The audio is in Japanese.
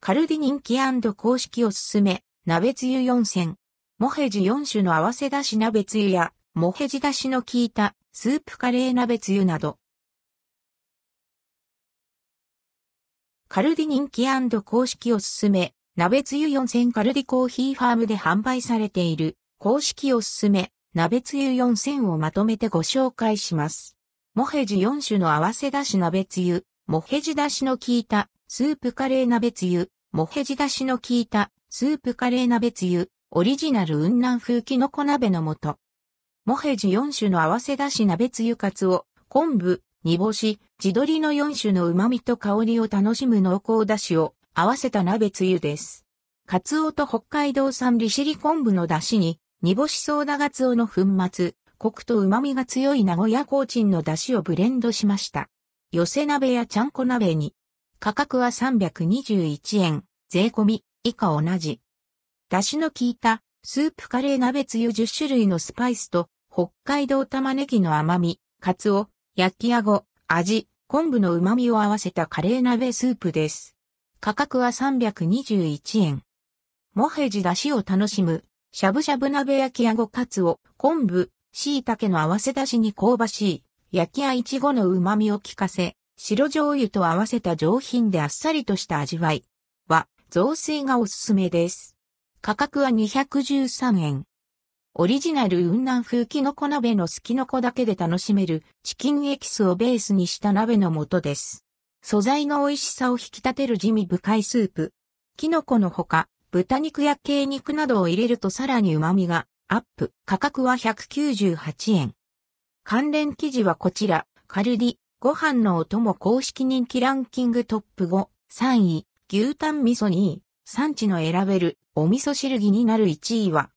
カルディ人気公式おすすめ、鍋つゆ4選。モヘジ4種の合わせだし鍋つゆや、モヘジだしの効いたスープカレー鍋つゆなど。カルディ人気公式おすすめ、鍋つゆ4選カルディコーヒーファームで販売されている公式おすすめ、鍋つゆ4選をまとめてご紹介します。モヘジ4種の合わせだし鍋つゆ、モヘジだしの効いたスープカレー鍋つゆ、モヘジだしの効いたスープカレー鍋つゆ、オリジナル雲南風キノコ鍋の素。モヘジ4種の合わせだし鍋つゆかつお、昆布、煮干し、地鶏の4種の旨味と香りを楽しむ濃厚だしを合わせた鍋つゆです。カツオと北海道産利尻昆布の出汁に、煮干しソーダガツオの粉末、コクと旨味が強い名古屋コーチンの出汁をブレンドしました。寄せ鍋やちゃんこ鍋に、価格は321円、税込み、以下同じ。出汁の効いた、スープカレー鍋つゆ。10種類のスパイスと、北海道玉ねぎの甘み、カツオ、焼きあご、味、昆布の旨味を合わせた。カレー鍋スープです。価格は321円。モヘジ出汁を楽しむ、しゃぶしゃぶ鍋焼きあご。カツオ、昆布、椎茸の合わせ出しに香ばしい、焼きあいちごの旨味を効かせ、白醤油と合わせた上品であっさりとした味わいは、雑炊がおすすめです。価格は213円。オリジナル雲南風キノコ鍋のすきのこだけで楽しめるチキンエキスをベースにした鍋の素です。素材の美味しさを引き立てる地味深いスープ。キノコのほか、豚肉や鶏肉などを入れるとさらに旨味がアップ。価格は198円。関連記事はこちら、カルディ、ご飯のお供公式人気ランキングトップ5、3位、牛タン味噌2位、産地の選べるお味噌汁着になる1位は、